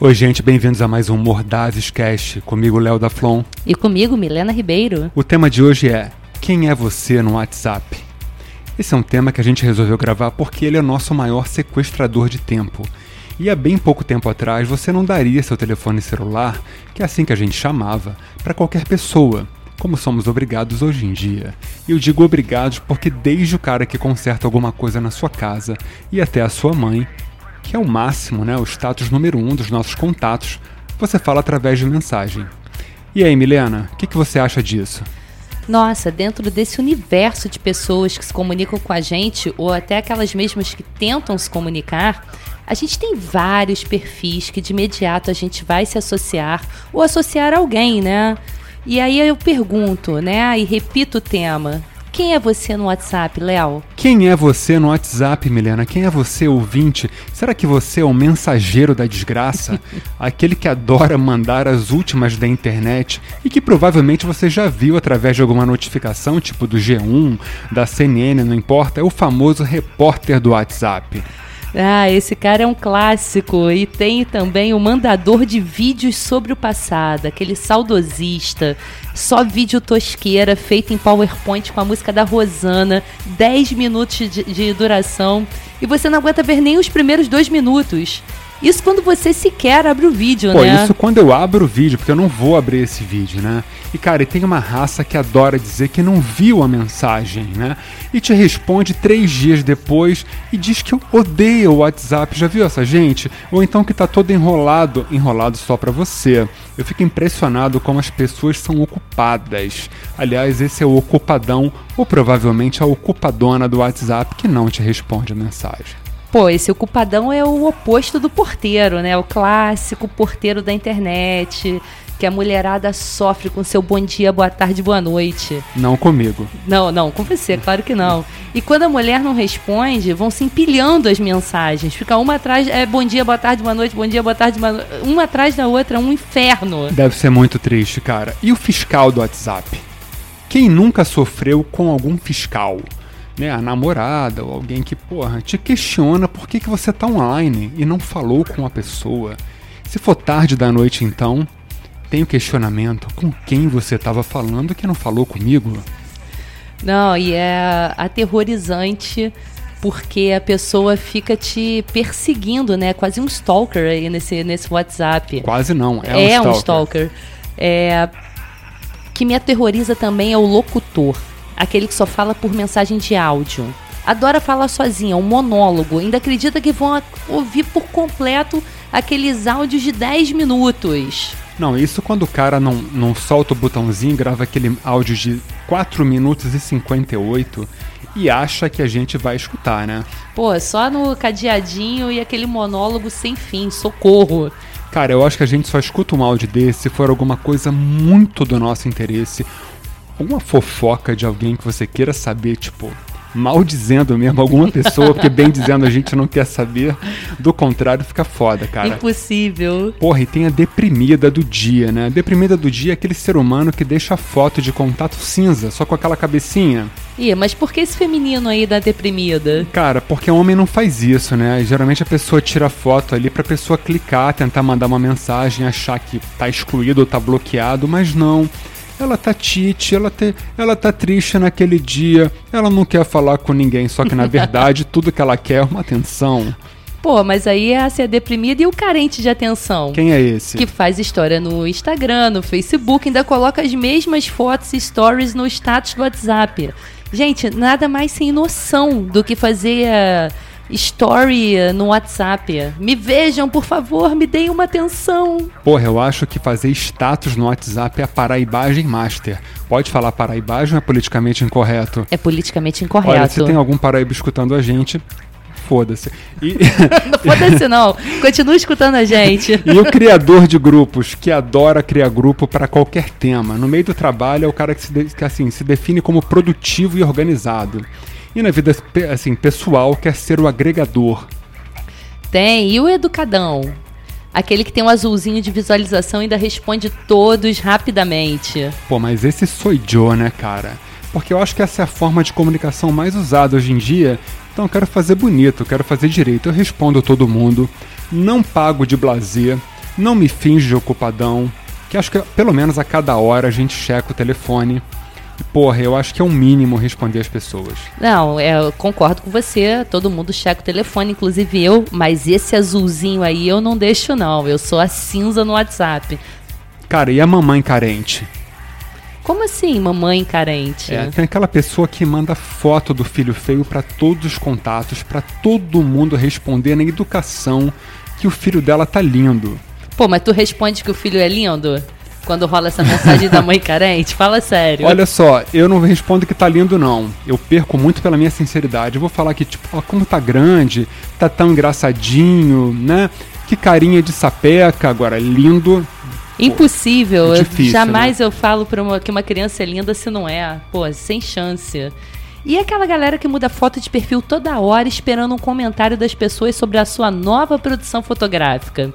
Oi, gente, bem-vindos a mais um Mordazes Cast, comigo Léo da Flon. E comigo, Milena Ribeiro. O tema de hoje é Quem é você no WhatsApp? Esse é um tema que a gente resolveu gravar porque ele é o nosso maior sequestrador de tempo. E há bem pouco tempo atrás você não daria seu telefone celular, que é assim que a gente chamava, para qualquer pessoa, como somos obrigados hoje em dia. E eu digo obrigados porque desde o cara que conserta alguma coisa na sua casa e até a sua mãe, que é o máximo, né, o status número um dos nossos contatos, você fala através de mensagem. E aí, Milena, o que, que você acha disso? Nossa, dentro desse universo de pessoas que se comunicam com a gente, ou até aquelas mesmas que tentam se comunicar, a gente tem vários perfis que de imediato a gente vai se associar ou associar alguém, né? E aí eu pergunto, né? E repito o tema: quem é você no WhatsApp, Léo? Quem é você no WhatsApp, Milena? Quem é você, ouvinte? Será que você é o mensageiro da desgraça? Aquele que adora mandar as últimas da internet e que provavelmente você já viu através de alguma notificação, tipo do G1, da CNN, não importa, é o famoso repórter do WhatsApp. Ah, esse cara é um clássico e tem também o mandador de vídeos sobre o passado, aquele saudosista, só vídeo tosqueira feito em PowerPoint com a música da Rosana, 10 minutos de, de duração e você não aguenta ver nem os primeiros dois minutos. Isso quando você sequer abre o vídeo, Pô, né? isso quando eu abro o vídeo, porque eu não vou abrir esse vídeo, né? E cara, e tem uma raça que adora dizer que não viu a mensagem, né? E te responde três dias depois e diz que odeia o WhatsApp. Já viu essa gente? Ou então que tá todo enrolado, enrolado só pra você. Eu fico impressionado como as pessoas são ocupadas. Aliás, esse é o ocupadão, ou provavelmente a ocupadona do WhatsApp que não te responde a mensagem. Pô, esse ocupadão é o oposto do porteiro, né? O clássico porteiro da internet, que a mulherada sofre com seu bom dia, boa tarde, boa noite. Não comigo. Não, não, com você, claro que não. E quando a mulher não responde, vão se empilhando as mensagens. Fica uma atrás, é bom dia, boa tarde, boa noite, bom dia, boa tarde, boa noite. Uma atrás da outra, é um inferno. Deve ser muito triste, cara. E o fiscal do WhatsApp? Quem nunca sofreu com algum fiscal? Né, a namorada ou alguém que, porra, te questiona por que, que você tá online e não falou com a pessoa. Se for tarde da noite, então, tem o questionamento com quem você estava falando que não falou comigo. Não, e é aterrorizante porque a pessoa fica te perseguindo, né? Quase um stalker aí nesse, nesse WhatsApp. Quase não, é, é um stalker. Um stalker. É, que me aterroriza também é o locutor aquele que só fala por mensagem de áudio. Adora falar sozinha, um monólogo. Ainda acredita que vão ouvir por completo aqueles áudios de 10 minutos. Não, isso quando o cara não, não solta o botãozinho, grava aquele áudio de 4 minutos e 58 e acha que a gente vai escutar, né? Pô, só no cadeadinho e aquele monólogo sem fim, socorro. Cara, eu acho que a gente só escuta um áudio desse se for alguma coisa muito do nosso interesse alguma fofoca de alguém que você queira saber, tipo, mal dizendo mesmo alguma pessoa, porque bem dizendo a gente não quer saber. Do contrário, fica foda, cara. Impossível. Porra, e tem a deprimida do dia, né? A deprimida do dia é aquele ser humano que deixa a foto de contato cinza, só com aquela cabecinha. Ih, mas por que esse feminino aí da deprimida? Cara, porque homem não faz isso, né? Geralmente a pessoa tira a foto ali pra pessoa clicar, tentar mandar uma mensagem, achar que tá excluído ou tá bloqueado, mas não ela tá tite, ela, te, ela tá triste naquele dia, ela não quer falar com ninguém, só que na verdade tudo que ela quer é uma atenção. Pô, mas aí é a ser deprimida e o carente de atenção. Quem é esse? Que faz história no Instagram, no Facebook, ainda coloca as mesmas fotos e stories no status do WhatsApp. Gente, nada mais sem noção do que fazer. Uh, story no WhatsApp. Me vejam, por favor, me deem uma atenção. Porra, eu acho que fazer status no WhatsApp é a paraibagem master. Pode falar paraibagem ou é politicamente incorreto? É politicamente incorreto. Olha, se tem algum paraíba escutando a gente, foda-se. E... não foda-se não, continua escutando a gente. e o criador de grupos, que adora criar grupo para qualquer tema. No meio do trabalho é o cara que, se, que assim, se define como produtivo e organizado. E na vida assim, pessoal quer ser o agregador. Tem, e o educadão? Aquele que tem um azulzinho de visualização e ainda responde todos rapidamente. Pô, mas esse sou Joe, né, cara? Porque eu acho que essa é a forma de comunicação mais usada hoje em dia. Então eu quero fazer bonito, eu quero fazer direito. Eu respondo todo mundo, não pago de blazer, Não me finge de ocupadão, que acho que pelo menos a cada hora a gente checa o telefone. E, porra, eu acho que é o mínimo responder as pessoas. Não, é, eu concordo com você. Todo mundo checa o telefone, inclusive eu. Mas esse azulzinho aí eu não deixo, não. Eu sou a cinza no WhatsApp. Cara, e a mamãe carente? Como assim, mamãe carente? É, tem aquela pessoa que manda foto do filho feio para todos os contatos, para todo mundo responder na educação que o filho dela tá lindo. Pô, mas tu responde que o filho é lindo? Quando rola essa mensagem da mãe carente? Fala sério. Olha só, eu não respondo que tá lindo, não. Eu perco muito pela minha sinceridade. Eu vou falar que, tipo, ó, como tá grande, tá tão engraçadinho, né? Que carinha de sapeca. Agora, lindo, Impossível. É difícil, Jamais né? eu falo pra uma, que uma criança é linda se não é. Pô, sem chance. E aquela galera que muda foto de perfil toda hora esperando um comentário das pessoas sobre a sua nova produção fotográfica.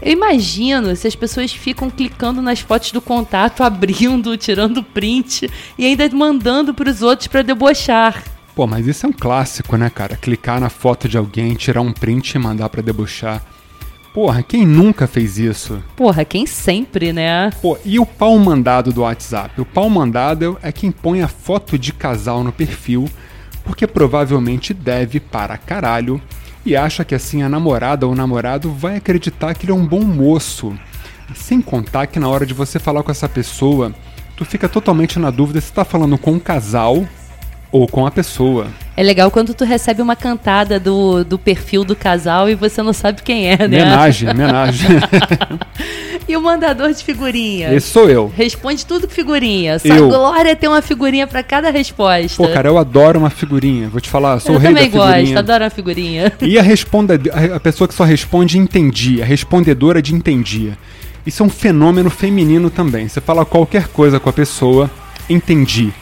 Eu imagino se as pessoas ficam clicando nas fotos do contato, abrindo, tirando print e ainda mandando para os outros para debochar. Pô, mas isso é um clássico, né, cara? Clicar na foto de alguém, tirar um print e mandar para debochar. Porra, quem nunca fez isso? Porra, quem sempre, né? Pô, e o pau mandado do WhatsApp? O pau mandado é quem põe a foto de casal no perfil, porque provavelmente deve para caralho e acha que assim a namorada ou o namorado vai acreditar que ele é um bom moço. Sem contar que na hora de você falar com essa pessoa, tu fica totalmente na dúvida se tá falando com um casal ou com a pessoa. É legal quando tu recebe uma cantada do, do perfil do casal e você não sabe quem é, né? Homenagem, homenagem. e o mandador de figurinha? Esse sou eu. Responde tudo figurinha. Só eu. glória ter uma figurinha para cada resposta. Pô, cara, eu adoro uma figurinha. Vou te falar, sou eu o rei da figurinha. Eu também gosto, adoro uma figurinha. E a, responda, a pessoa que só responde entendi, a respondedora de entendia. Isso é um fenômeno feminino também. Você fala qualquer coisa com a pessoa, entendi.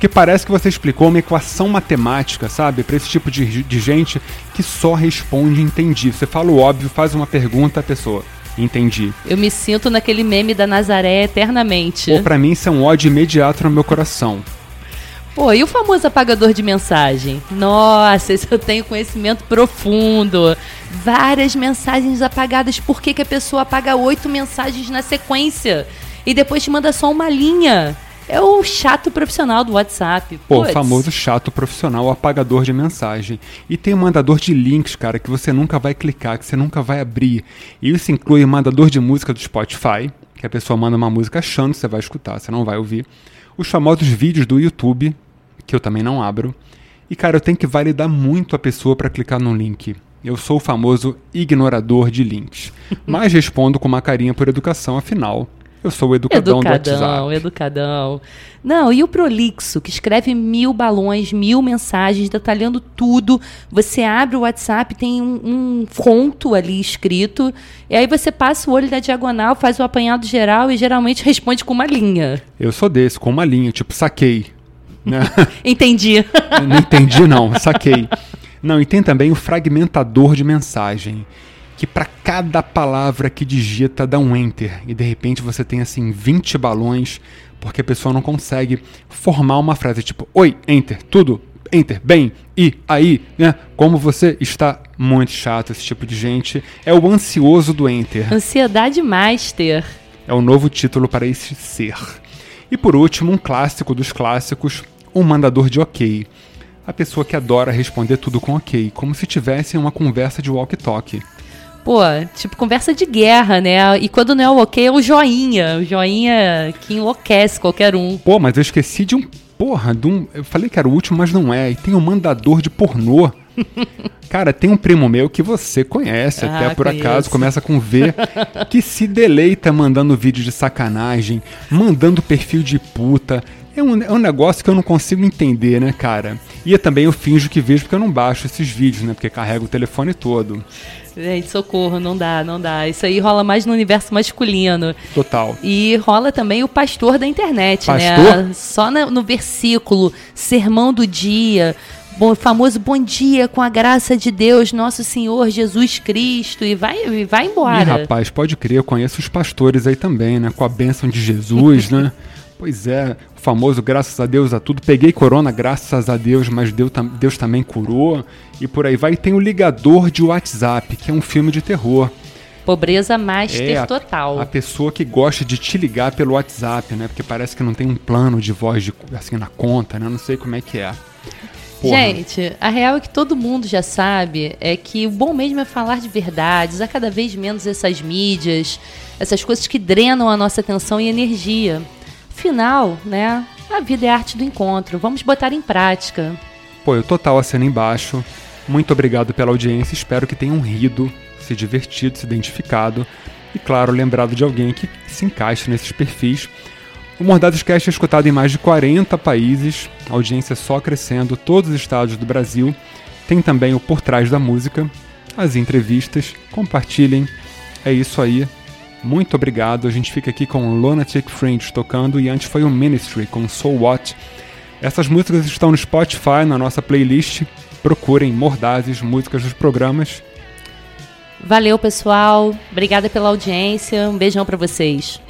Porque parece que você explicou uma equação matemática, sabe? Para esse tipo de, de gente que só responde entendi. Você fala o óbvio, faz uma pergunta, a pessoa. Entendi. Eu me sinto naquele meme da Nazaré eternamente. Ou para mim isso é um ódio imediato no meu coração. Pô, e o famoso apagador de mensagem? Nossa, esse eu tenho conhecimento profundo. Várias mensagens apagadas. Por que, que a pessoa apaga oito mensagens na sequência? E depois te manda só uma linha? É o chato profissional do WhatsApp. Pô, o famoso chato profissional, o apagador de mensagem. E tem o mandador de links, cara, que você nunca vai clicar, que você nunca vai abrir. E isso inclui o mandador de música do Spotify, que a pessoa manda uma música achando que você vai escutar, você não vai ouvir. Os famosos vídeos do YouTube, que eu também não abro. E, cara, eu tenho que validar muito a pessoa para clicar no link. Eu sou o famoso ignorador de links. Mas respondo com uma carinha por educação, afinal, eu sou o educadão, educadão do WhatsApp. Educadão, Não, e o prolixo, que escreve mil balões, mil mensagens, detalhando tudo. Você abre o WhatsApp, tem um, um conto ali escrito, e aí você passa o olho da diagonal, faz o apanhado geral e geralmente responde com uma linha. Eu sou desse, com uma linha, tipo, saquei. Né? entendi. Não entendi, não, saquei. Não, e tem também o fragmentador de mensagem que para cada palavra que digita dá um enter e de repente você tem assim 20 balões porque a pessoa não consegue formar uma frase tipo oi, enter, tudo, enter, bem, e aí, né? Como você está muito chato esse tipo de gente, é o ansioso do enter. Ansiedade master. É o novo título para esse ser. E por último, um clássico dos clássicos, um mandador de ok. A pessoa que adora responder tudo com ok, como se tivesse uma conversa de walk-talk. Pô, tipo, conversa de guerra, né? E quando não é o ok, é o joinha. O joinha que enlouquece qualquer um. Pô, mas eu esqueci de um. Porra, de um. Eu falei que era o último, mas não é. E tem um mandador de pornô. Cara, tem um primo meu que você conhece, ah, até por conheço. acaso, começa com V, que se deleita mandando vídeo de sacanagem, mandando perfil de puta. É um, é um negócio que eu não consigo entender, né, cara? E também eu finjo que vejo porque eu não baixo esses vídeos, né? Porque carrego o telefone todo. Gente, socorro, não dá, não dá. Isso aí rola mais no universo masculino. Total. E rola também o pastor da internet, né? pastor? né? Só no, no versículo, sermão do dia, bom, famoso bom dia com a graça de Deus, nosso Senhor Jesus Cristo, e vai, e vai embora. E, rapaz, pode crer, eu conheço os pastores aí também, né? Com a bênção de Jesus, né? Pois é, o famoso graças a Deus a tudo. Peguei corona, graças a Deus, mas Deus, Deus também curou. E por aí vai. E tem o Ligador de WhatsApp, que é um filme de terror. Pobreza master é, total. A pessoa que gosta de te ligar pelo WhatsApp, né? Porque parece que não tem um plano de voz de, assim na conta, né? Não sei como é que é. Porra. Gente, a real é que todo mundo já sabe é que o bom mesmo é falar de verdade, usar cada vez menos essas mídias, essas coisas que drenam a nossa atenção e energia. Afinal, né, a vida é arte do encontro, vamos botar em prática. Pô, eu total assino embaixo. Muito obrigado pela audiência, espero que tenham rido, se divertido, se identificado e, claro, lembrado de alguém que se encaixe nesses perfis. O Mordados Cast é escutado em mais de 40 países, a audiência só crescendo, todos os estados do Brasil. Tem também o Por Trás da Música, as entrevistas. Compartilhem. É isso aí. Muito obrigado. A gente fica aqui com Lunatic Fringe tocando e antes foi o Ministry com So What. Essas músicas estão no Spotify, na nossa playlist. Procurem Mordazes, músicas dos programas. Valeu, pessoal. Obrigada pela audiência. Um beijão para vocês.